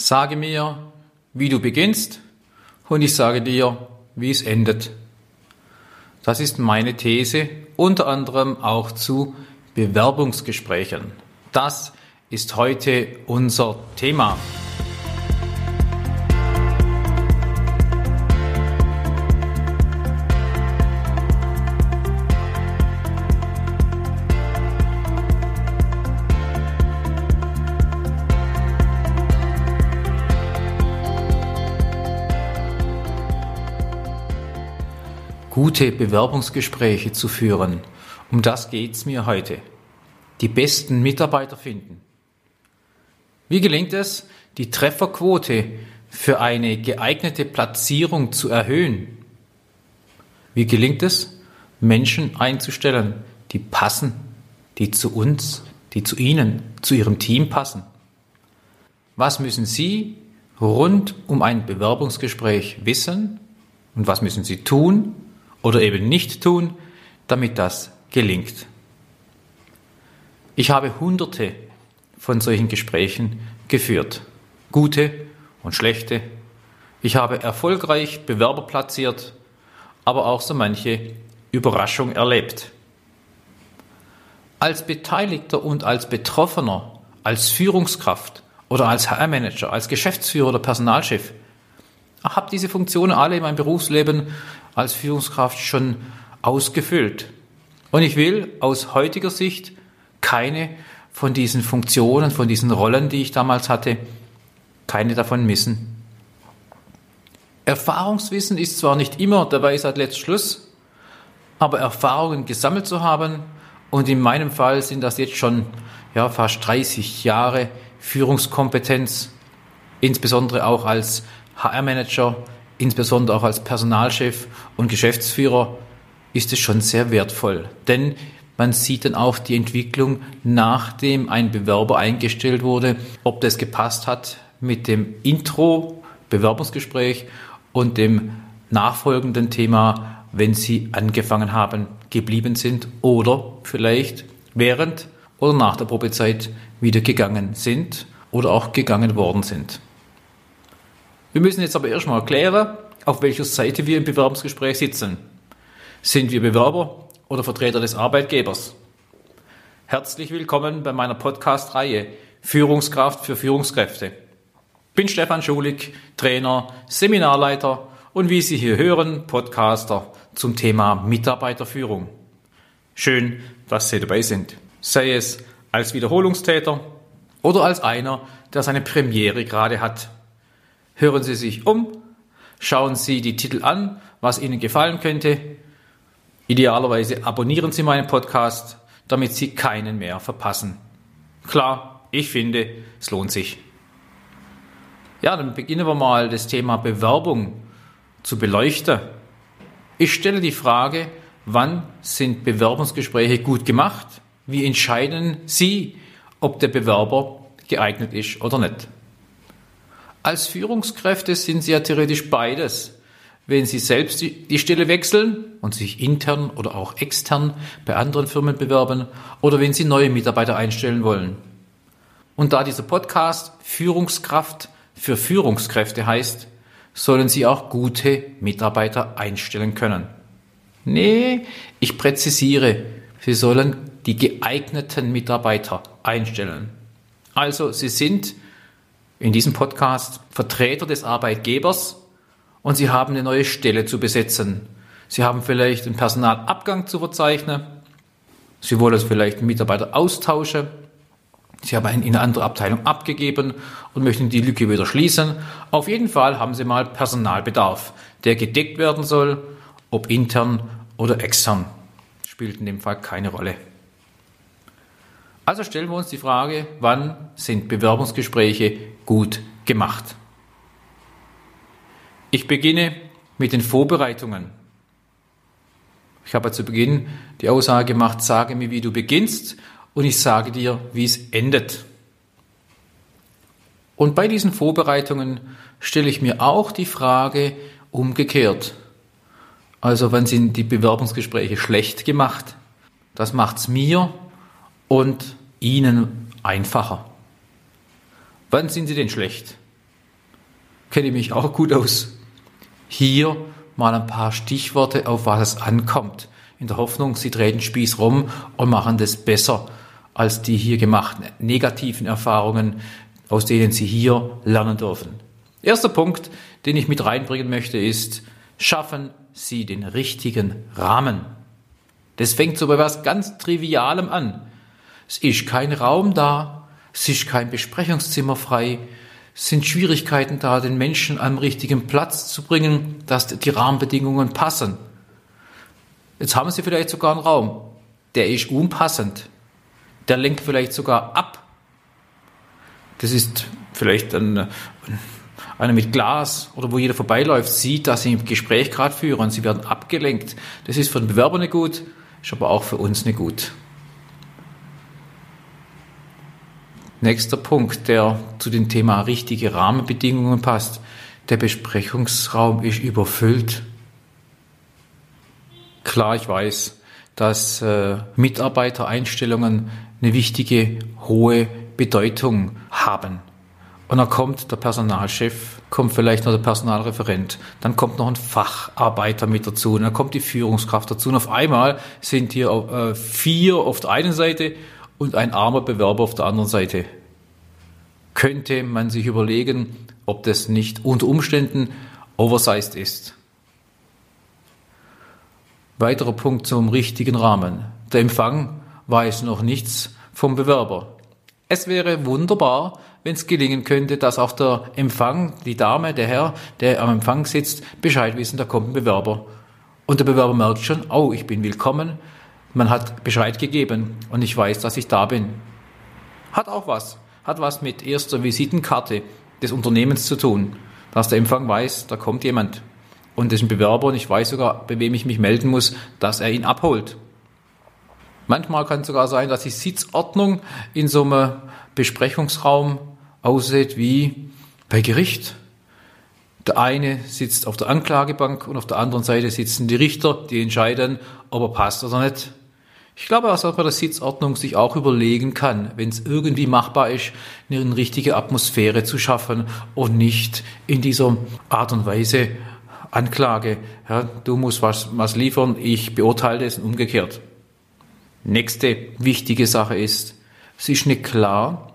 Sage mir, wie du beginnst und ich sage dir, wie es endet. Das ist meine These, unter anderem auch zu Bewerbungsgesprächen. Das ist heute unser Thema. Gute Bewerbungsgespräche zu führen. Um das geht es mir heute. Die besten Mitarbeiter finden. Wie gelingt es, die Trefferquote für eine geeignete Platzierung zu erhöhen? Wie gelingt es, Menschen einzustellen, die passen, die zu uns, die zu Ihnen, zu Ihrem Team passen? Was müssen Sie rund um ein Bewerbungsgespräch wissen und was müssen Sie tun, oder eben nicht tun, damit das gelingt. Ich habe hunderte von solchen Gesprächen geführt, gute und schlechte. Ich habe erfolgreich Bewerber platziert, aber auch so manche Überraschung erlebt. Als Beteiligter und als Betroffener, als Führungskraft oder als HR-Manager, als Geschäftsführer oder Personalchef, habe diese Funktionen alle in meinem Berufsleben als Führungskraft schon ausgefüllt. Und ich will aus heutiger Sicht keine von diesen Funktionen, von diesen Rollen, die ich damals hatte, keine davon missen. Erfahrungswissen ist zwar nicht immer der Weisheit letzt Schluss, aber Erfahrungen gesammelt zu haben, und in meinem Fall sind das jetzt schon ja, fast 30 Jahre Führungskompetenz, insbesondere auch als HR-Manager, insbesondere auch als Personalchef und Geschäftsführer, ist es schon sehr wertvoll. Denn man sieht dann auch die Entwicklung, nachdem ein Bewerber eingestellt wurde, ob das gepasst hat mit dem Intro, Bewerbungsgespräch und dem nachfolgenden Thema, wenn Sie angefangen haben, geblieben sind oder vielleicht während oder nach der Probezeit wieder gegangen sind oder auch gegangen worden sind. Wir müssen jetzt aber erstmal klären, auf welcher Seite wir im Bewerbungsgespräch sitzen. Sind wir Bewerber oder Vertreter des Arbeitgebers? Herzlich willkommen bei meiner Podcast-Reihe Führungskraft für Führungskräfte. Bin Stefan Schulig, Trainer, Seminarleiter und wie Sie hier hören, Podcaster zum Thema Mitarbeiterführung. Schön, dass Sie dabei sind. Sei es als Wiederholungstäter oder als einer, der seine Premiere gerade hat. Hören Sie sich um, schauen Sie die Titel an, was Ihnen gefallen könnte. Idealerweise abonnieren Sie meinen Podcast, damit Sie keinen mehr verpassen. Klar, ich finde, es lohnt sich. Ja, dann beginnen wir mal das Thema Bewerbung zu beleuchten. Ich stelle die Frage, wann sind Bewerbungsgespräche gut gemacht? Wie entscheiden Sie, ob der Bewerber geeignet ist oder nicht? Als Führungskräfte sind Sie ja theoretisch beides. Wenn Sie selbst die Stelle wechseln und sich intern oder auch extern bei anderen Firmen bewerben oder wenn Sie neue Mitarbeiter einstellen wollen. Und da dieser Podcast Führungskraft für Führungskräfte heißt, sollen Sie auch gute Mitarbeiter einstellen können. Nee, ich präzisiere, Sie sollen die geeigneten Mitarbeiter einstellen. Also Sie sind in diesem Podcast Vertreter des Arbeitgebers und Sie haben eine neue Stelle zu besetzen. Sie haben vielleicht einen Personalabgang zu verzeichnen. Sie wollen vielleicht einen Mitarbeiter austauschen. Sie haben ihn in eine andere Abteilung abgegeben und möchten die Lücke wieder schließen. Auf jeden Fall haben Sie mal Personalbedarf, der gedeckt werden soll, ob intern oder extern. Spielt in dem Fall keine Rolle. Also stellen wir uns die Frage, wann sind Bewerbungsgespräche gut gemacht? Ich beginne mit den Vorbereitungen. Ich habe zu Beginn die Aussage gemacht, sage mir, wie du beginnst und ich sage dir, wie es endet. Und bei diesen Vorbereitungen stelle ich mir auch die Frage umgekehrt. Also wann sind die Bewerbungsgespräche schlecht gemacht? Das macht es mir und ihnen einfacher. Wann sind sie denn schlecht? kenne ich mich auch gut aus. Hier mal ein paar Stichworte, auf was es ankommt. In der Hoffnung, Sie drehen Spieß rum und machen das besser als die hier gemachten negativen Erfahrungen, aus denen Sie hier lernen dürfen. Erster Punkt, den ich mit reinbringen möchte, ist, schaffen Sie den richtigen Rahmen. Das fängt so bei was ganz Trivialem an. Es ist kein Raum da, es ist kein Besprechungszimmer frei, es sind Schwierigkeiten da, den Menschen am richtigen Platz zu bringen, dass die Rahmenbedingungen passen. Jetzt haben Sie vielleicht sogar einen Raum, der ist unpassend, der lenkt vielleicht sogar ab. Das ist vielleicht ein, einer mit Glas oder wo jeder vorbeiläuft, sieht, dass Sie ein Gespräch gerade führen, Sie werden abgelenkt. Das ist für den Bewerber nicht gut, ist aber auch für uns nicht gut. Nächster Punkt, der zu dem Thema richtige Rahmenbedingungen passt. Der Besprechungsraum ist überfüllt. Klar, ich weiß, dass äh, Mitarbeitereinstellungen eine wichtige, hohe Bedeutung haben. Und dann kommt der Personalchef, kommt vielleicht noch der Personalreferent, dann kommt noch ein Facharbeiter mit dazu, und dann kommt die Führungskraft dazu. Und auf einmal sind hier äh, vier auf der einen Seite und ein armer Bewerber auf der anderen Seite. Könnte man sich überlegen, ob das nicht unter Umständen oversized ist. Weiterer Punkt zum richtigen Rahmen. Der Empfang weiß noch nichts vom Bewerber. Es wäre wunderbar, wenn es gelingen könnte, dass auch der Empfang, die Dame, der Herr, der am Empfang sitzt, Bescheid wissen, da kommt ein Bewerber. Und der Bewerber merkt schon, oh, ich bin willkommen, man hat Bescheid gegeben und ich weiß, dass ich da bin. Hat auch was. Hat was mit erster Visitenkarte des Unternehmens zu tun. Dass der Empfang weiß, da kommt jemand. Und ist ein Bewerber und ich weiß sogar, bei wem ich mich melden muss, dass er ihn abholt. Manchmal kann es sogar sein, dass die Sitzordnung in so einem Besprechungsraum aussieht wie bei Gericht. Der eine sitzt auf der Anklagebank und auf der anderen Seite sitzen die Richter, die entscheiden, ob er passt oder nicht. Ich glaube, dass man der Sitzordnung sich auch überlegen kann, wenn es irgendwie machbar ist, eine richtige Atmosphäre zu schaffen und nicht in dieser Art und Weise Anklage. Ja, du musst was, was liefern, ich beurteile es und umgekehrt. Nächste wichtige Sache ist, es ist nicht klar,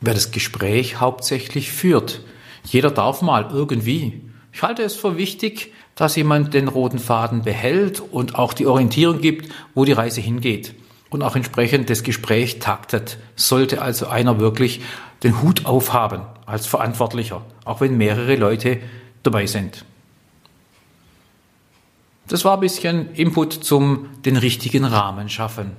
wer das Gespräch hauptsächlich führt. Jeder darf mal irgendwie. Ich halte es für wichtig, dass jemand den roten Faden behält und auch die Orientierung gibt, wo die Reise hingeht und auch entsprechend das Gespräch taktet. Sollte also einer wirklich den Hut aufhaben als Verantwortlicher, auch wenn mehrere Leute dabei sind. Das war ein bisschen Input zum den richtigen Rahmen schaffen.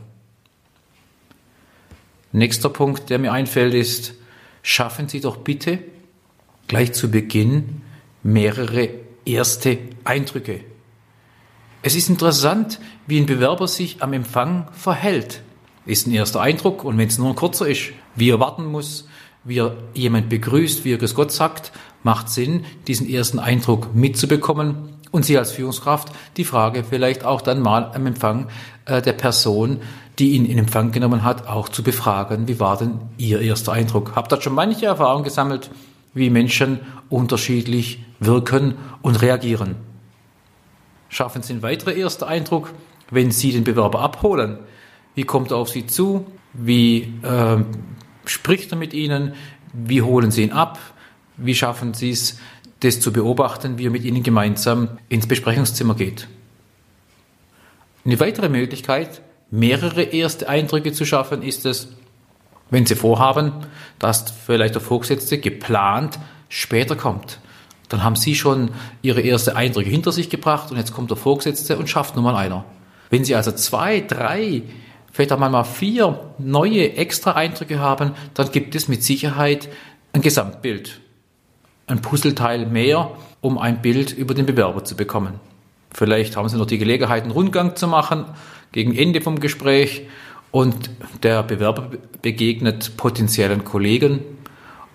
Nächster Punkt, der mir einfällt, ist, schaffen Sie doch bitte gleich zu Beginn mehrere erste Eindrücke. Es ist interessant, wie ein Bewerber sich am Empfang verhält. Ist ein erster Eindruck und wenn es nur ein kurzer ist, wie er warten muss, wie er jemand begrüßt, wie er Grüß Gott sagt, macht Sinn, diesen ersten Eindruck mitzubekommen und Sie als Führungskraft die Frage vielleicht auch dann mal am Empfang äh, der Person, die ihn in Empfang genommen hat, auch zu befragen. Wie war denn Ihr erster Eindruck? Habt ihr schon manche Erfahrung gesammelt, wie Menschen unterschiedlich wirken und reagieren. Schaffen Sie einen weiteren ersten Eindruck, wenn Sie den Bewerber abholen. Wie kommt er auf Sie zu? Wie äh, spricht er mit Ihnen? Wie holen Sie ihn ab? Wie schaffen Sie es, das zu beobachten, wie er mit Ihnen gemeinsam ins Besprechungszimmer geht? Eine weitere Möglichkeit, mehrere erste Eindrücke zu schaffen, ist es, wenn Sie vorhaben, dass vielleicht der Vorgesetzte geplant später kommt, dann haben Sie schon Ihre erste Eindrücke hinter sich gebracht und jetzt kommt der Vorgesetzte und schafft nur mal einer. Wenn Sie also zwei, drei, vielleicht auch mal vier neue extra Eindrücke haben, dann gibt es mit Sicherheit ein Gesamtbild. Ein Puzzleteil mehr, um ein Bild über den Bewerber zu bekommen. Vielleicht haben Sie noch die Gelegenheit, einen Rundgang zu machen gegen Ende vom Gespräch und der Bewerber begegnet potenziellen Kollegen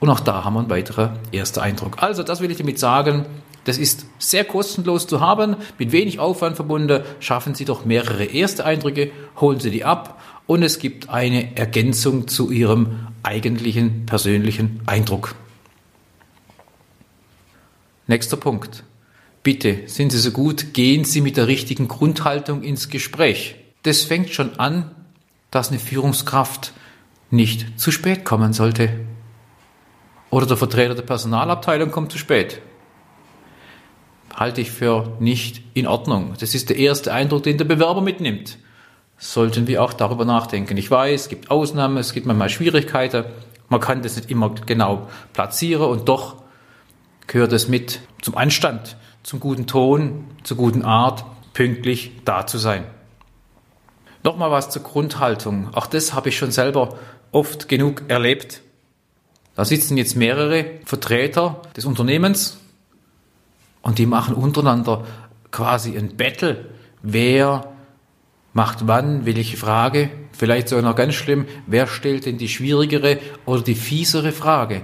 und auch da haben wir einen weiteren ersten Eindruck. Also das will ich damit sagen. Das ist sehr kostenlos zu haben, mit wenig Aufwand verbunden. Schaffen Sie doch mehrere erste Eindrücke, holen Sie die ab und es gibt eine Ergänzung zu Ihrem eigentlichen persönlichen Eindruck. Nächster Punkt. Bitte, sind Sie so gut, gehen Sie mit der richtigen Grundhaltung ins Gespräch. Das fängt schon an, dass eine Führungskraft nicht zu spät kommen sollte. Oder der Vertreter der Personalabteilung kommt zu spät. Halte ich für nicht in Ordnung. Das ist der erste Eindruck, den der Bewerber mitnimmt. Sollten wir auch darüber nachdenken. Ich weiß, es gibt Ausnahmen, es gibt manchmal Schwierigkeiten. Man kann das nicht immer genau platzieren und doch gehört es mit zum Anstand, zum guten Ton, zur guten Art, pünktlich da zu sein. Nochmal was zur Grundhaltung. Auch das habe ich schon selber oft genug erlebt. Da sitzen jetzt mehrere Vertreter des Unternehmens und die machen untereinander quasi ein Battle. Wer macht wann welche Frage? Vielleicht sogar noch ganz schlimm, wer stellt denn die schwierigere oder die fiesere Frage?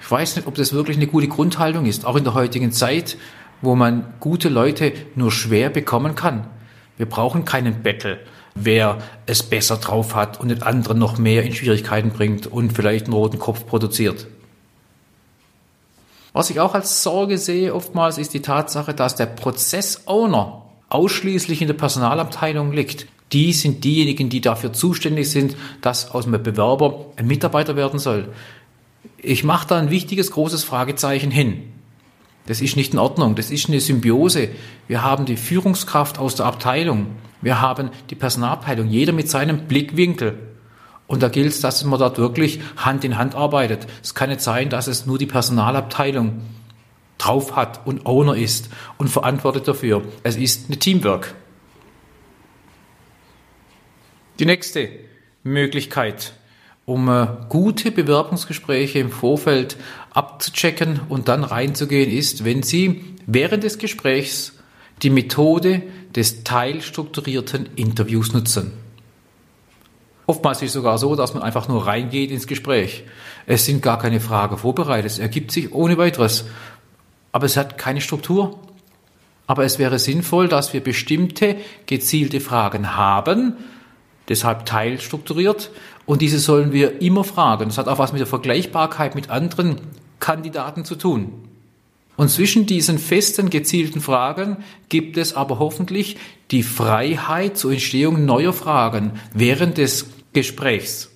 Ich weiß nicht, ob das wirklich eine gute Grundhaltung ist, auch in der heutigen Zeit, wo man gute Leute nur schwer bekommen kann. Wir brauchen keinen Battle, wer es besser drauf hat und den anderen noch mehr in Schwierigkeiten bringt und vielleicht einen roten Kopf produziert. Was ich auch als Sorge sehe oftmals ist die Tatsache, dass der Prozessowner ausschließlich in der Personalabteilung liegt. Die sind diejenigen, die dafür zuständig sind, dass aus einem Bewerber ein Mitarbeiter werden soll. Ich mache da ein wichtiges, großes Fragezeichen hin. Das ist nicht in Ordnung. Das ist eine Symbiose. Wir haben die Führungskraft aus der Abteilung. Wir haben die Personalabteilung. Jeder mit seinem Blickwinkel. Und da gilt es, dass man dort wirklich Hand in Hand arbeitet. Es kann nicht sein, dass es nur die Personalabteilung drauf hat und Owner ist und verantwortet dafür. Es ist eine Teamwork. Die nächste Möglichkeit um äh, gute Bewerbungsgespräche im Vorfeld abzuchecken und dann reinzugehen, ist, wenn Sie während des Gesprächs die Methode des teilstrukturierten Interviews nutzen. Oftmals ist es sogar so, dass man einfach nur reingeht ins Gespräch. Es sind gar keine Fragen vorbereitet. Es ergibt sich ohne weiteres. Aber es hat keine Struktur. Aber es wäre sinnvoll, dass wir bestimmte gezielte Fragen haben, deshalb teilstrukturiert, und diese sollen wir immer fragen. Das hat auch was mit der Vergleichbarkeit mit anderen Kandidaten zu tun. Und zwischen diesen festen, gezielten Fragen gibt es aber hoffentlich die Freiheit zur Entstehung neuer Fragen während des Gesprächs.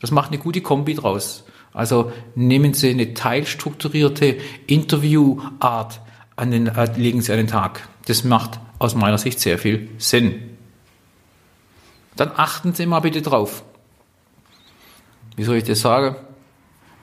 Das macht eine gute Kombi draus. Also nehmen Sie eine teilstrukturierte Interviewart an den, äh, legen Sie den Tag. Das macht aus meiner Sicht sehr viel Sinn. Dann achten Sie mal bitte drauf wie soll ich das sagen?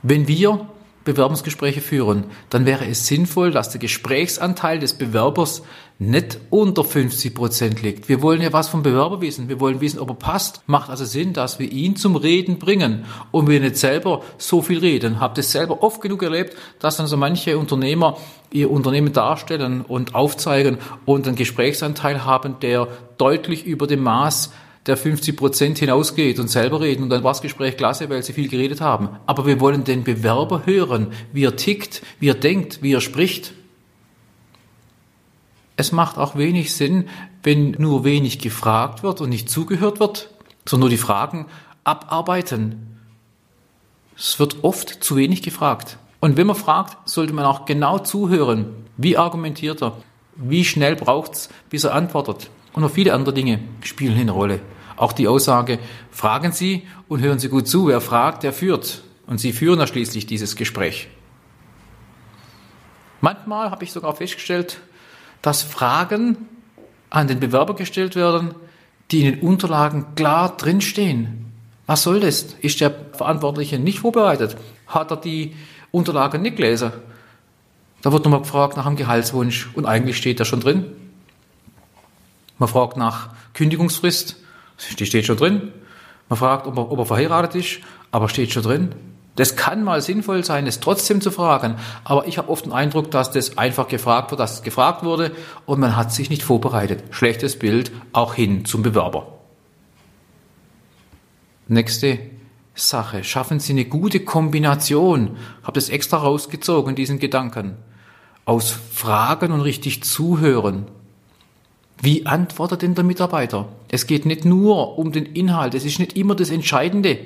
Wenn wir Bewerbungsgespräche führen, dann wäre es sinnvoll, dass der Gesprächsanteil des Bewerbers nicht unter 50 Prozent liegt. Wir wollen ja was vom Bewerber wissen. Wir wollen wissen, ob er passt. Macht also Sinn, dass wir ihn zum Reden bringen und wir nicht selber so viel reden. Habt es selber oft genug erlebt, dass dann so manche Unternehmer ihr Unternehmen darstellen und aufzeigen und einen Gesprächsanteil haben, der deutlich über dem Maß der 50 Prozent hinausgeht und selber reden und dann war das Gespräch klasse, weil sie viel geredet haben. Aber wir wollen den Bewerber hören, wie er tickt, wie er denkt, wie er spricht. Es macht auch wenig Sinn, wenn nur wenig gefragt wird und nicht zugehört wird, sondern nur die Fragen abarbeiten. Es wird oft zu wenig gefragt. Und wenn man fragt, sollte man auch genau zuhören. Wie argumentiert er? Wie schnell braucht's, bis er antwortet? Und noch viele andere Dinge spielen eine Rolle. Auch die Aussage, fragen Sie und hören Sie gut zu. Wer fragt, der führt. Und Sie führen ja schließlich dieses Gespräch. Manchmal habe ich sogar festgestellt, dass Fragen an den Bewerber gestellt werden, die in den Unterlagen klar drinstehen. Was soll das? Ist der Verantwortliche nicht vorbereitet? Hat er die Unterlagen nicht gelesen? Da wird nochmal gefragt nach dem Gehaltswunsch und eigentlich steht da schon drin. Man fragt nach Kündigungsfrist, die steht schon drin. Man fragt, ob er, ob er verheiratet ist, aber steht schon drin. Das kann mal sinnvoll sein, es trotzdem zu fragen. Aber ich habe oft den Eindruck, dass das einfach gefragt wird, dass es gefragt wurde und man hat sich nicht vorbereitet. Schlechtes Bild auch hin zum Bewerber. Nächste Sache. Schaffen Sie eine gute Kombination. Habe das extra rausgezogen, diesen Gedanken. Aus Fragen und richtig zuhören. Wie antwortet denn der Mitarbeiter? Es geht nicht nur um den Inhalt, es ist nicht immer das Entscheidende.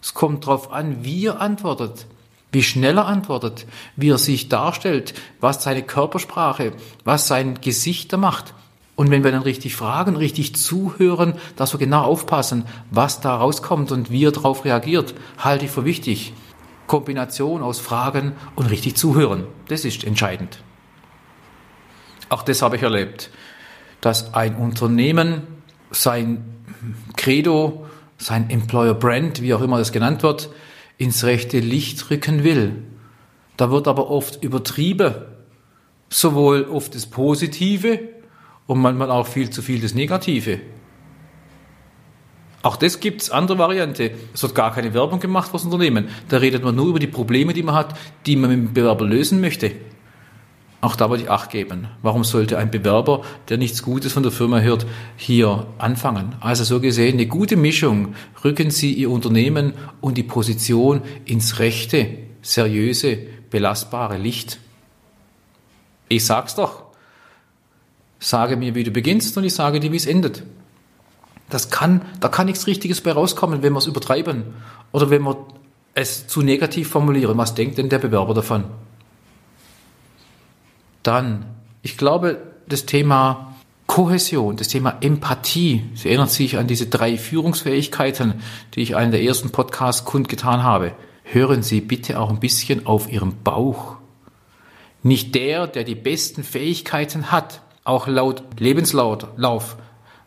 Es kommt darauf an, wie er antwortet, wie schnell er antwortet, wie er sich darstellt, was seine Körpersprache, was sein Gesicht da macht. Und wenn wir dann richtig fragen, richtig zuhören, dass wir genau aufpassen, was da rauskommt und wie er darauf reagiert, halte ich für wichtig. Kombination aus Fragen und richtig zuhören, das ist entscheidend. Auch das habe ich erlebt, dass ein Unternehmen sein Credo, sein Employer Brand, wie auch immer das genannt wird, ins rechte Licht rücken will. Da wird aber oft übertrieben, sowohl oft das Positive und manchmal auch viel zu viel das Negative. Auch das gibt's andere Variante. Es wird gar keine Werbung gemacht fürs Unternehmen. Da redet man nur über die Probleme, die man hat, die man mit dem Bewerber lösen möchte. Auch da würde ich Acht geben. Warum sollte ein Bewerber, der nichts Gutes von der Firma hört, hier anfangen? Also so gesehen eine gute Mischung. Rücken Sie Ihr Unternehmen und die Position ins rechte, seriöse, belastbare Licht. Ich sag's doch. Sage mir, wie du beginnst und ich sage dir, wie es endet. Das kann, da kann nichts Richtiges bei rauskommen, wenn wir es übertreiben oder wenn wir es zu negativ formulieren. Was denkt denn der Bewerber davon? Dann, ich glaube, das Thema Kohäsion, das Thema Empathie, Sie erinnern sich an diese drei Führungsfähigkeiten, die ich in der ersten Podcast kundgetan habe. Hören Sie bitte auch ein bisschen auf Ihren Bauch. Nicht der, der die besten Fähigkeiten hat, auch laut Lebenslauf,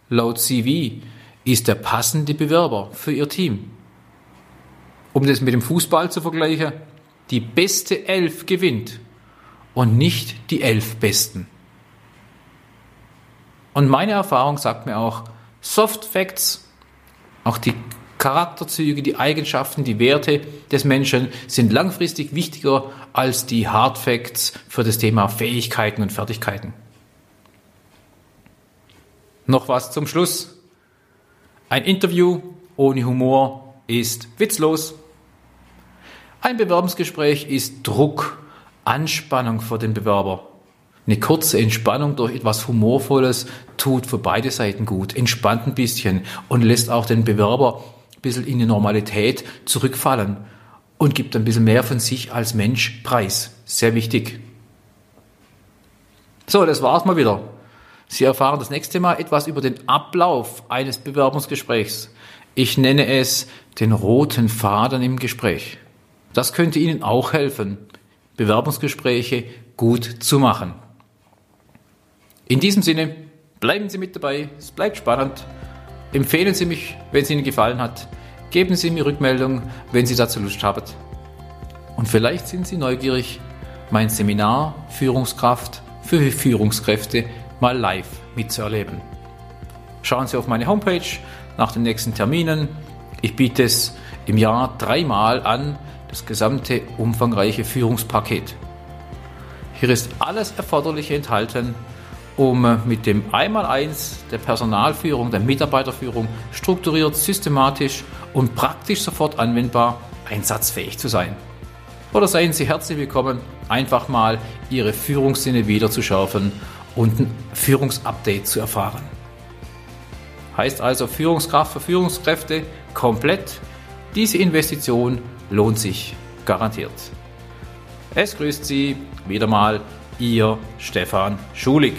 laut CV, ist der passende Bewerber für Ihr Team. Um das mit dem Fußball zu vergleichen, die beste Elf gewinnt und nicht die elf Besten. Und meine Erfahrung sagt mir auch, Soft Facts, auch die Charakterzüge, die Eigenschaften, die Werte des Menschen sind langfristig wichtiger als die Hard Facts für das Thema Fähigkeiten und Fertigkeiten. Noch was zum Schluss. Ein Interview ohne Humor ist witzlos. Ein Bewerbungsgespräch ist Druck, Anspannung für den Bewerber. Eine kurze Entspannung durch etwas Humorvolles tut für beide Seiten gut, entspannt ein bisschen und lässt auch den Bewerber ein bisschen in die Normalität zurückfallen und gibt ein bisschen mehr von sich als Mensch preis. Sehr wichtig. So, das war's mal wieder. Sie erfahren das nächste Mal etwas über den Ablauf eines Bewerbungsgesprächs. Ich nenne es den roten Faden im Gespräch. Das könnte Ihnen auch helfen, Bewerbungsgespräche gut zu machen. In diesem Sinne, bleiben Sie mit dabei, es bleibt spannend. Empfehlen Sie mich, wenn es Ihnen gefallen hat. Geben Sie mir Rückmeldung, wenn Sie dazu Lust haben. Und vielleicht sind Sie neugierig, mein Seminar Führungskraft für Führungskräfte mal live mitzuerleben. Schauen Sie auf meine Homepage nach den nächsten Terminen. Ich biete es im Jahr dreimal an, das gesamte umfangreiche Führungspaket. Hier ist alles Erforderliche enthalten, um mit dem Einmaleins der Personalführung, der Mitarbeiterführung strukturiert, systematisch und praktisch sofort anwendbar einsatzfähig zu sein. Oder seien Sie herzlich willkommen, einfach mal Ihre Führungssinne wieder zu schärfen und ein Führungsupdate zu erfahren. Heißt also Führungskraft für Führungskräfte komplett. Diese Investition lohnt sich garantiert. Es grüßt Sie wieder mal Ihr Stefan Schulig.